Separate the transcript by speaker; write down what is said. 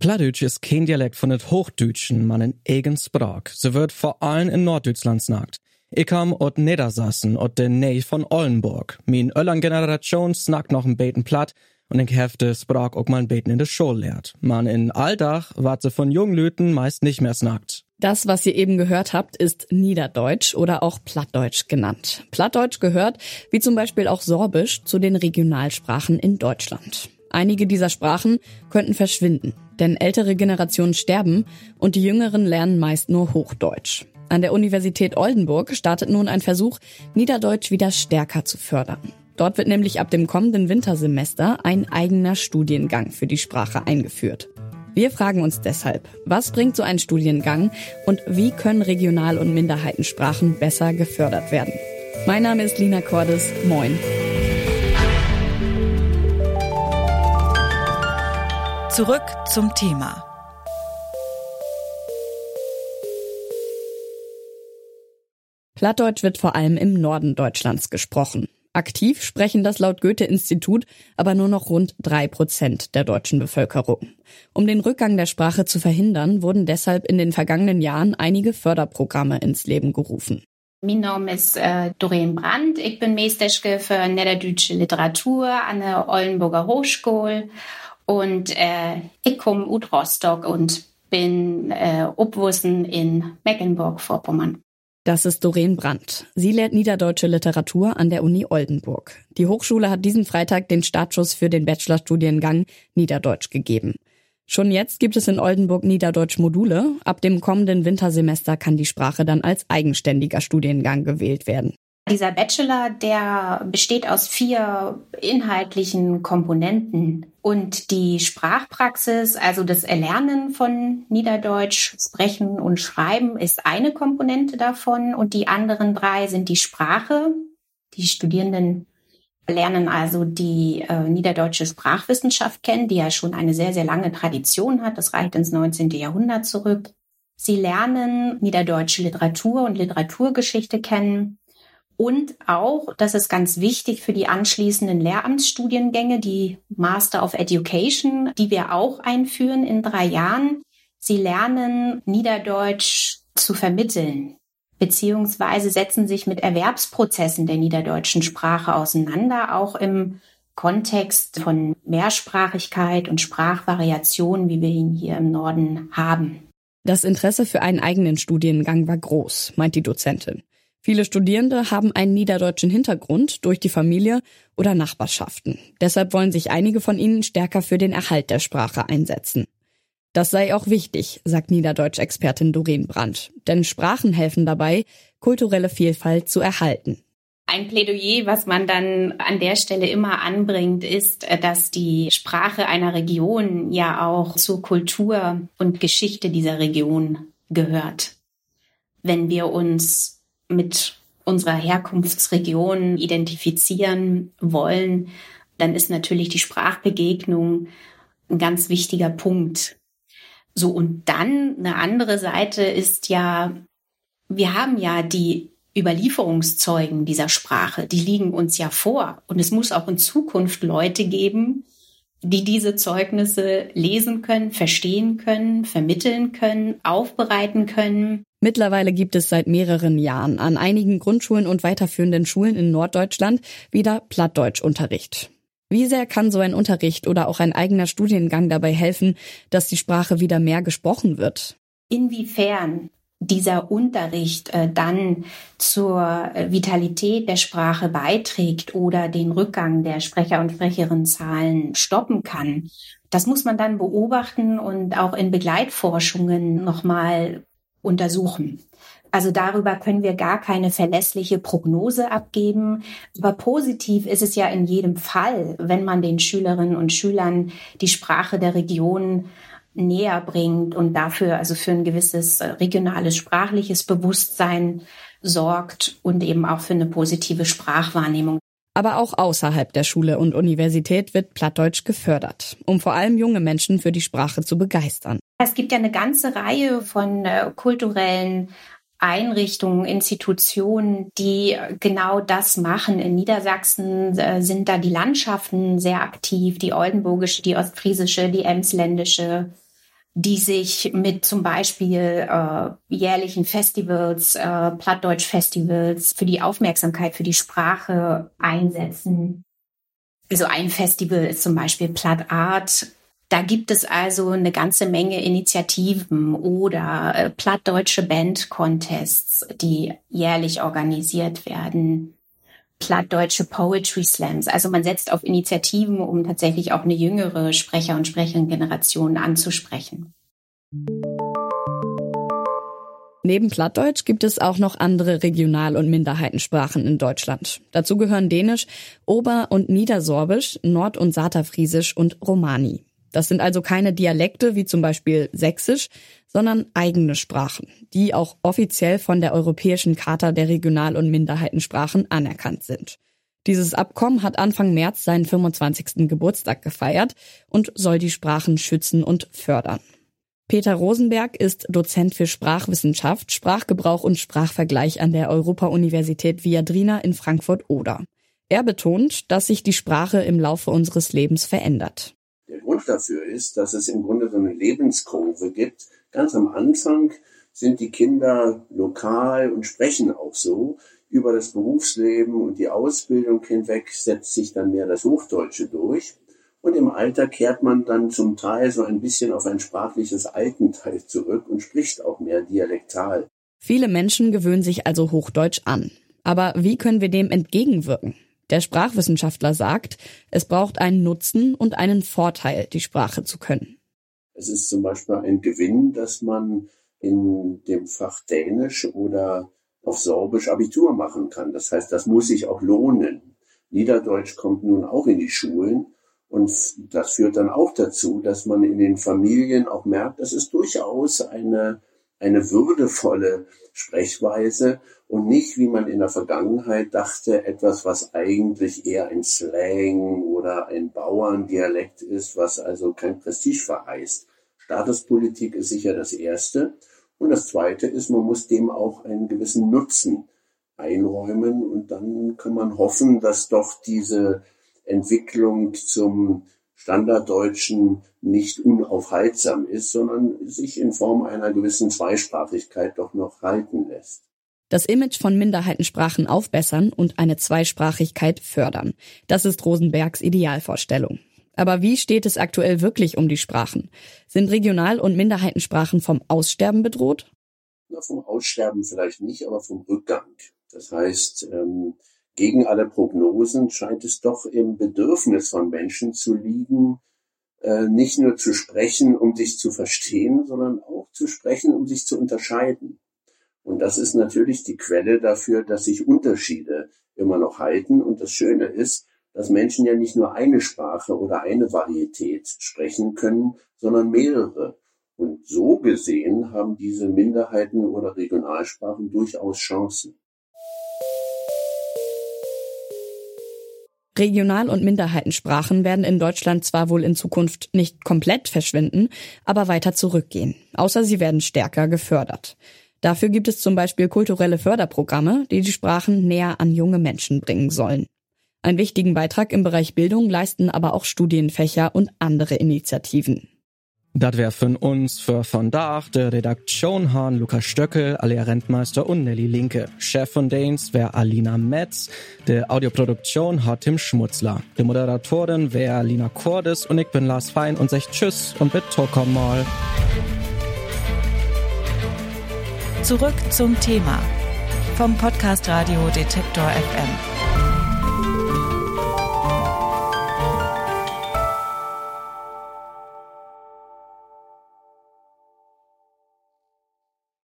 Speaker 1: Plattdeutsch ist kein Dialekt von het Hochdeutschen, man in eigen Sprach. Sie wird vor allem in Norddeutschland snackt. Ich kam aus Niedersassen, aus der Nähe von Ollenburg. Min Öllern Generation snackt noch ein Beten platt und ich hefte Sprach auch mal ein Beten in der Schule lehrt. Man in Alldach wart sie von Junglüten meist nicht mehr snackt.
Speaker 2: Das, was ihr eben gehört habt, ist Niederdeutsch oder auch Plattdeutsch genannt. Plattdeutsch gehört, wie zum Beispiel auch Sorbisch, zu den Regionalsprachen in Deutschland. Einige dieser Sprachen könnten verschwinden, denn ältere Generationen sterben und die jüngeren lernen meist nur Hochdeutsch. An der Universität Oldenburg startet nun ein Versuch, Niederdeutsch wieder stärker zu fördern. Dort wird nämlich ab dem kommenden Wintersemester ein eigener Studiengang für die Sprache eingeführt. Wir fragen uns deshalb, was bringt so ein Studiengang und wie können Regional- und Minderheitensprachen besser gefördert werden? Mein Name ist Lina Cordes. Moin.
Speaker 3: Zurück zum Thema.
Speaker 2: Plattdeutsch wird vor allem im Norden Deutschlands gesprochen. Aktiv sprechen das laut Goethe-Institut aber nur noch rund drei Prozent der deutschen Bevölkerung. Um den Rückgang der Sprache zu verhindern, wurden deshalb in den vergangenen Jahren einige Förderprogramme ins Leben gerufen.
Speaker 4: Mein Name ist äh, Doreen Brandt. Ich bin Meisterschke für Niederdeutsche Literatur an der Oldenburger Hochschule und äh, ich komme aus Rostock und bin äh, Obwussen in Mecklenburg-Vorpommern.
Speaker 2: Das ist Doreen Brandt. Sie lehrt niederdeutsche Literatur an der Uni Oldenburg. Die Hochschule hat diesen Freitag den Startschuss für den Bachelorstudiengang Niederdeutsch gegeben. Schon jetzt gibt es in Oldenburg Niederdeutsch-Module. Ab dem kommenden Wintersemester kann die Sprache dann als eigenständiger Studiengang gewählt werden.
Speaker 4: Dieser Bachelor, der besteht aus vier inhaltlichen Komponenten. Und die Sprachpraxis, also das Erlernen von Niederdeutsch, Sprechen und Schreiben, ist eine Komponente davon. Und die anderen drei sind die Sprache. Die Studierenden lernen also die äh, niederdeutsche Sprachwissenschaft kennen, die ja schon eine sehr, sehr lange Tradition hat. Das reicht ins 19. Jahrhundert zurück. Sie lernen niederdeutsche Literatur und Literaturgeschichte kennen. Und auch, das ist ganz wichtig für die anschließenden Lehramtsstudiengänge, die Master of Education, die wir auch einführen in drei Jahren. Sie lernen Niederdeutsch zu vermitteln, beziehungsweise setzen sich mit Erwerbsprozessen der niederdeutschen Sprache auseinander, auch im Kontext von Mehrsprachigkeit und Sprachvariation, wie wir ihn hier im Norden haben.
Speaker 2: Das Interesse für einen eigenen Studiengang war groß, meint die Dozentin. Viele Studierende haben einen niederdeutschen Hintergrund durch die Familie oder Nachbarschaften. Deshalb wollen sich einige von ihnen stärker für den Erhalt der Sprache einsetzen. Das sei auch wichtig, sagt Niederdeutsch-Expertin Doreen Brandt, denn Sprachen helfen dabei, kulturelle Vielfalt zu erhalten.
Speaker 4: Ein Plädoyer, was man dann an der Stelle immer anbringt, ist, dass die Sprache einer Region ja auch zur Kultur und Geschichte dieser Region gehört. Wenn wir uns mit unserer Herkunftsregion identifizieren wollen, dann ist natürlich die Sprachbegegnung ein ganz wichtiger Punkt. So, und dann eine andere Seite ist ja, wir haben ja die Überlieferungszeugen dieser Sprache, die liegen uns ja vor. Und es muss auch in Zukunft Leute geben, die diese Zeugnisse lesen können, verstehen können, vermitteln können, aufbereiten können.
Speaker 2: Mittlerweile gibt es seit mehreren Jahren an einigen Grundschulen und weiterführenden Schulen in Norddeutschland wieder Plattdeutschunterricht. Wie sehr kann so ein Unterricht oder auch ein eigener Studiengang dabei helfen, dass die Sprache wieder mehr gesprochen wird?
Speaker 4: Inwiefern dieser Unterricht äh, dann zur äh, Vitalität der Sprache beiträgt oder den Rückgang der Sprecher- und Sprecherinnenzahlen stoppen kann. Das muss man dann beobachten und auch in Begleitforschungen nochmal untersuchen. Also darüber können wir gar keine verlässliche Prognose abgeben. Aber positiv ist es ja in jedem Fall, wenn man den Schülerinnen und Schülern die Sprache der Region näher bringt und dafür also für ein gewisses äh, regionales sprachliches Bewusstsein sorgt und eben auch für eine positive Sprachwahrnehmung.
Speaker 2: Aber auch außerhalb der Schule und Universität wird Plattdeutsch gefördert, um vor allem junge Menschen für die Sprache zu begeistern.
Speaker 4: Es gibt ja eine ganze Reihe von äh, kulturellen Einrichtungen, Institutionen, die genau das machen. In Niedersachsen äh, sind da die Landschaften sehr aktiv, die oldenburgische, die ostfriesische, die emsländische, die sich mit zum Beispiel äh, jährlichen Festivals, äh, Plattdeutsch-Festivals für die Aufmerksamkeit für die Sprache einsetzen. Also ein Festival ist zum Beispiel Platt Art. Da gibt es also eine ganze Menge Initiativen oder äh, plattdeutsche Band-Contests, die jährlich organisiert werden. Plattdeutsche Poetry Slams. Also man setzt auf Initiativen, um tatsächlich auch eine jüngere Sprecher- und Sprecherinnengeneration anzusprechen.
Speaker 2: Neben Plattdeutsch gibt es auch noch andere Regional- und Minderheitensprachen in Deutschland. Dazu gehören Dänisch, Ober- und Niedersorbisch, Nord- und Saterfriesisch und Romani. Das sind also keine Dialekte wie zum Beispiel Sächsisch, sondern eigene Sprachen, die auch offiziell von der Europäischen Charta der Regional- und Minderheitensprachen anerkannt sind. Dieses Abkommen hat Anfang März seinen 25. Geburtstag gefeiert und soll die Sprachen schützen und fördern. Peter Rosenberg ist Dozent für Sprachwissenschaft, Sprachgebrauch und Sprachvergleich an der Europa-Universität Viadrina in Frankfurt-Oder. Er betont, dass sich die Sprache im Laufe unseres Lebens verändert.
Speaker 5: Grund dafür ist, dass es im Grunde so eine Lebenskurve gibt. Ganz am Anfang sind die Kinder lokal und sprechen auch so. Über das Berufsleben und die Ausbildung hinweg setzt sich dann mehr das Hochdeutsche durch. Und im Alter kehrt man dann zum Teil so ein bisschen auf ein sprachliches Altenteil zurück und spricht auch mehr dialektal.
Speaker 2: Viele Menschen gewöhnen sich also Hochdeutsch an. Aber wie können wir dem entgegenwirken? Der Sprachwissenschaftler sagt, es braucht einen Nutzen und einen Vorteil, die Sprache zu können.
Speaker 5: Es ist zum Beispiel ein Gewinn, dass man in dem Fach Dänisch oder auf Sorbisch Abitur machen kann. Das heißt, das muss sich auch lohnen. Niederdeutsch kommt nun auch in die Schulen und das führt dann auch dazu, dass man in den Familien auch merkt, das ist durchaus eine, eine würdevolle Sprechweise und nicht, wie man in der Vergangenheit dachte, etwas, was eigentlich eher ein Slang oder ein Bauerndialekt ist, was also kein Prestige verheißt. Statuspolitik ist sicher das Erste. Und das Zweite ist, man muss dem auch einen gewissen Nutzen einräumen und dann kann man hoffen, dass doch diese Entwicklung zum Standarddeutschen nicht unaufhaltsam ist, sondern sich in Form einer gewissen Zweisprachigkeit doch noch halten lässt.
Speaker 2: Das Image von Minderheitensprachen aufbessern und eine Zweisprachigkeit fördern. Das ist Rosenbergs Idealvorstellung. Aber wie steht es aktuell wirklich um die Sprachen? Sind Regional- und Minderheitensprachen vom Aussterben bedroht?
Speaker 5: Na, vom Aussterben vielleicht nicht, aber vom Rückgang. Das heißt, ähm, gegen alle Prognosen scheint es doch im Bedürfnis von Menschen zu liegen, äh, nicht nur zu sprechen, um sich zu verstehen, sondern auch zu sprechen, um sich zu unterscheiden. Und das ist natürlich die Quelle dafür, dass sich Unterschiede immer noch halten. Und das Schöne ist, dass Menschen ja nicht nur eine Sprache oder eine Varietät sprechen können, sondern mehrere. Und so gesehen haben diese Minderheiten oder Regionalsprachen durchaus Chancen.
Speaker 2: Regional- und Minderheitensprachen werden in Deutschland zwar wohl in Zukunft nicht komplett verschwinden, aber weiter zurückgehen, außer sie werden stärker gefördert. Dafür gibt es zum Beispiel kulturelle Förderprogramme, die die Sprachen näher an junge Menschen bringen sollen. Einen wichtigen Beitrag im Bereich Bildung leisten aber auch Studienfächer und andere Initiativen.
Speaker 1: Das wär von uns für von Dach, der Redaktion Han Lukas Stöckel, Alia Rentmeister und Nelly Linke. Chef von Danes wär Alina Metz, der Audioproduktion hat Tim Schmutzler. Die Moderatorin wär Lina Cordes und ich bin Lars Fein und sag Tschüss und bitte komm mal.
Speaker 3: Zurück zum Thema vom Podcast Radio Detektor FM.